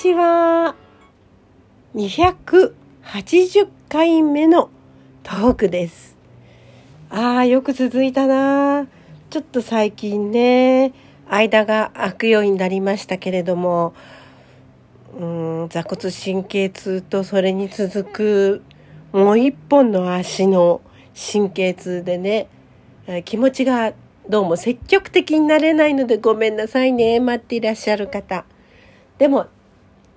ちは。280回目のトークです。ああ、よく続いたな。ちょっと最近ね、間が空くようになりましたけれども、うん、座骨神経痛とそれに続くもう一本の足の神経痛でね、気持ちがどうも積極的になれないのでごめんなさいね、待っていらっしゃる方。でも、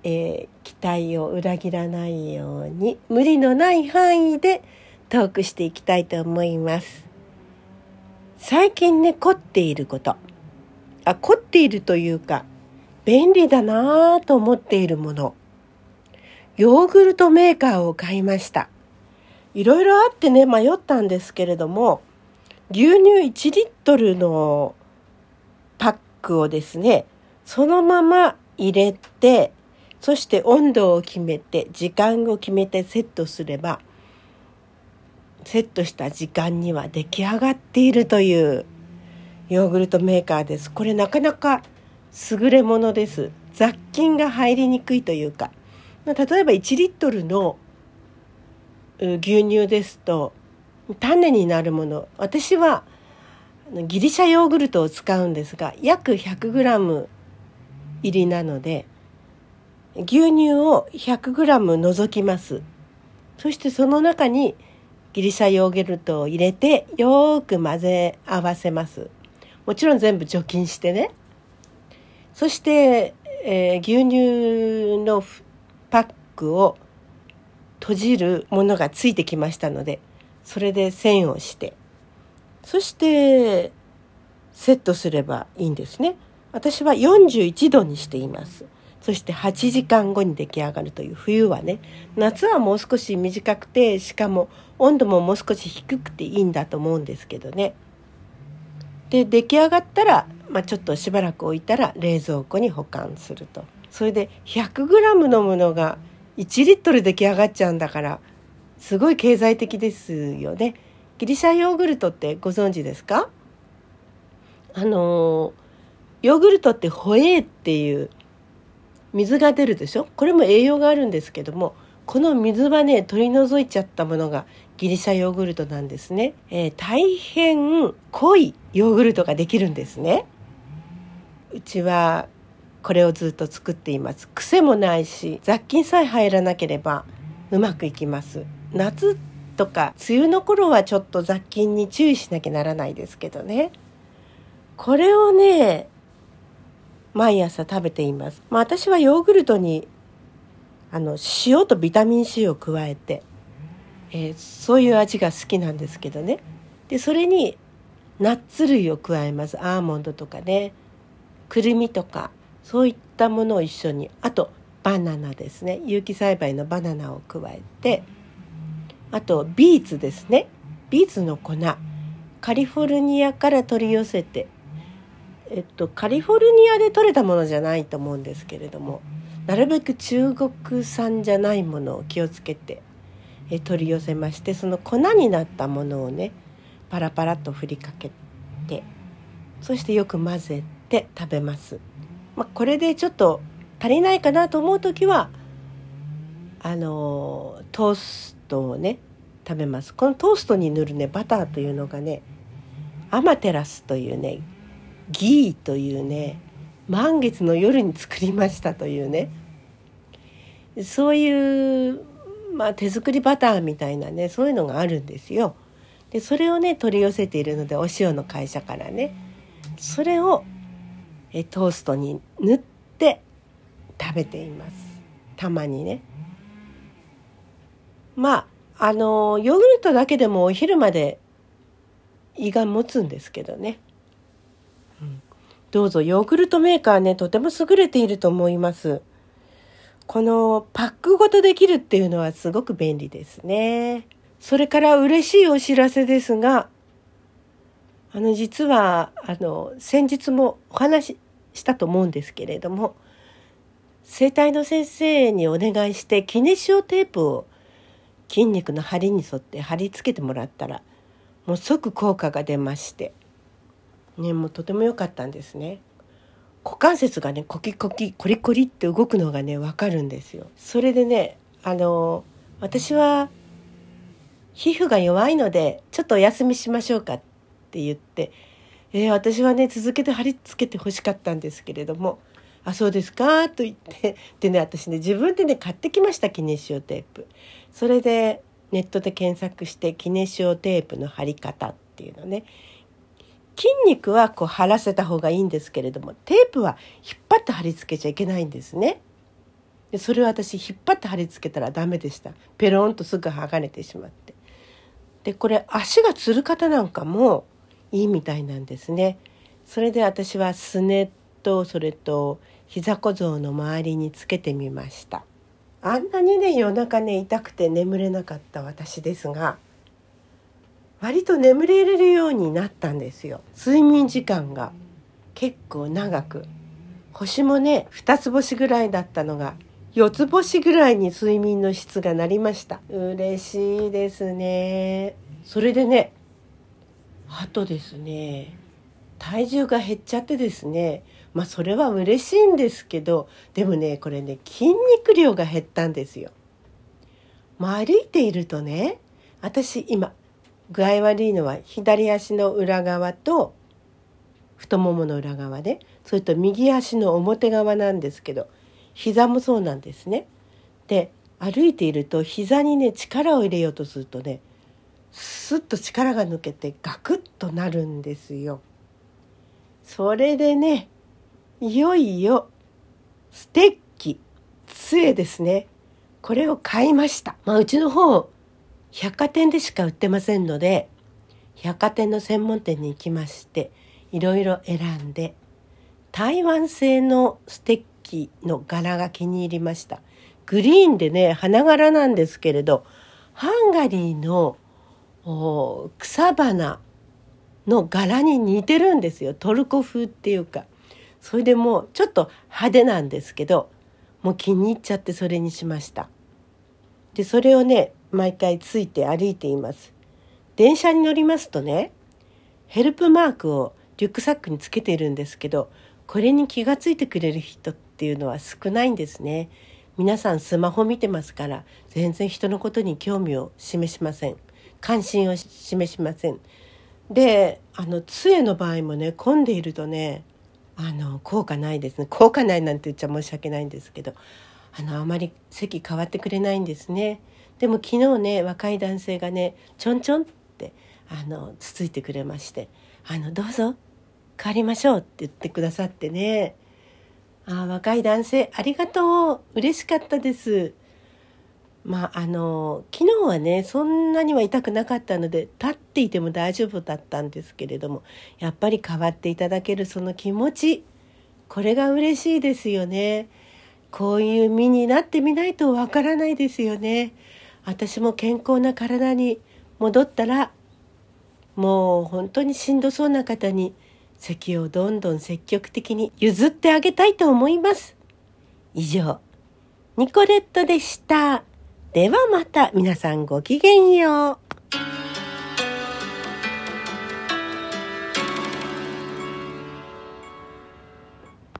えー、期待を裏切らないように無理のない範囲でトークしていきたいと思います。最近ね、凝っていること。あ、凝っているというか、便利だなぁと思っているもの。ヨーグルトメーカーを買いました。いろいろあってね、迷ったんですけれども、牛乳1リットルのパックをですね、そのまま入れて、そして温度を決めて、時間を決めてセットすれば、セットした時間には出来上がっているというヨーグルトメーカーです。これなかなか優れものです。雑菌が入りにくいというか、例えば1リットルの牛乳ですと、種になるもの、私はギリシャヨーグルトを使うんですが、約 100g 入りなので牛乳を 100g 除きますそしてその中にギリシャヨーグルトを入れてよーく混ぜ合わせますもちろん全部除菌してねそして、えー、牛乳のパックを閉じるものがついてきましたのでそれで栓をしてそしてセットすればいいんですね。私は41度にしています。そして8時間後に出来上がるという冬はね夏はもう少し短くてしかも温度ももう少し低くていいんだと思うんですけどね。で出来上がったら、まあ、ちょっとしばらく置いたら冷蔵庫に保管すると。それで 100g のものが1リットル出来上がっちゃうんだからすごい経済的ですよね。ギリシャヨーグルトってご存知ですか？あのヨーグルトってホエーっていう水が出るでしょ？これも栄養があるんですけどもこの水はね取り除いちゃったものがギリシャヨーグルトなんですね、えー、大変濃いヨーグルトができるんですね。うちはこれをずっと作っています。癖もないし雑菌さえ入らなければうまくいきます。夏とか梅雨の頃はちょっと雑菌に注意しなきゃならないですけどね。これをね毎朝食べています。まあ、私はヨーグルトにあの塩とビタミン C を加えて、えー、そういう味が好きなんですけどね。でそれにナッツ類を加えます。アーモンドとかね、くるみとかそういったものを一緒にあとバナナですね有機栽培のバナナを加えてあとビーツですねビーツの粉カリフォルニアから取り寄せてえっと、カリフォルニアで取れたものじゃないと思うんですけれどもなるべく中国産じゃないものを気をつけてえ取り寄せましてその粉になったものをねパラパラと振りかけてそしてよく混ぜて食べます。まあ、これでちょっと足りないかなと思う時はあのトーストをね食べますこのトーストに塗るねバターというのがねアマテラスというねギーというね満月の夜に作りましたというねそういう、まあ、手作りバターみたいなねそういうのがあるんですよ。でそれをね取り寄せているのでお塩の会社からねそれをえトーストに塗って食べていますたまにね。まああのヨーグルトだけでもお昼まで胃が持つんですけどねどうぞヨーグルトメーカーね、とても優れていると思います。このパックごとできるっていうのはすごく便利ですね。それから嬉しいお知らせですが、あの実はあの先日もお話ししたと思うんですけれども整体の先生にお願いしてキネシオテープを筋肉の張りに沿って貼り付けてもらったらもう即効果が出ましてねもうとても良かったんですね。股関節がねコキコキコリコリって動くのがね分かるんですよ。それでねあの私は皮膚が弱いのでちょっとお休みしましょうかって言って、えー、私はね続けて貼り付けて欲しかったんですけれども「あそうですか」と言ってでね私ね自分でね買ってきました記念塩テープ。それでネットで検索して記念塩テープの貼り方っていうのね筋肉はこう貼らせた方がいいんですけれどもテープは引っ張って貼り付けちゃいけないんですね。でそれを私引っ張って貼り付けたらダメでした。ペロンとすぐ剥がれてしまって。でこれ足がつる方なんかもいいみたいなんですね。それで私はすねとそれと膝小僧の周りにつけてみました。あんなにね夜中ね痛くて眠れなかった私ですが割と眠れれるようになったんですよ。睡眠時間が。結構長く。星もね2つ星ぐらいだったのが4つ星ぐらいに睡眠の質がなりました。嬉しいですね。それでねあとですね体重が減っちゃってですねまあそれは嬉しいんですけどでもねこれね筋肉量が減ったんですよ。まあ、歩いているとね私今具合悪いのは左足の裏側と太ももの裏側で、それと右足の表側なんですけど膝もそうなんですね。で歩いていると膝にね力を入れようとするとねスッと力が抜けてガクッとなるんですよ。それでねいよいよステッキ杖ですねこれを買いました。まあ、うちの方百貨店でしか売ってませんので百貨店の専門店に行きましていろいろ選んで台湾製のステッキの柄が気に入りました。グリーンでね花柄なんですけれどハンガリーの草花の柄に似てるんですよ。トルコ風っていうか。それでもうちょっと派手なんですけどもう気に入っちゃってそれにしました。でそれをね毎回ついて歩いています。電車に乗りますとねヘルプマークをリュックサックにつけているんですけどこれに気がついてくれる人っていうのは少ないんですね。皆さんスマホ見てますから全然人のことに興味を示しません。関心を示しません。であの杖の場合もね混んでいるとねあの効果ないですね。効果ないなんて言っちゃ申し訳ないんですけどあのあまり席変わってくれないんですね。でも昨日ね若い男性がねちょんちょんってあのつついてくれまして「あのどうぞ変わりましょう」って言ってくださってね。あ若い男性ありがとう嬉しかったです。まああの昨日はねそんなには痛くなかったので立っていても大丈夫だったんですけれどもやっぱり変わっていただけるその気持ちこれが嬉しいですよね。こういう身になってみないとわからないですよね。私も健康な体に戻ったらもう本当にしんどそうな方に席をどんどん積極的に譲ってあげたいと思います。以上、ニコレットでした。ではまた皆さんごきげんよう。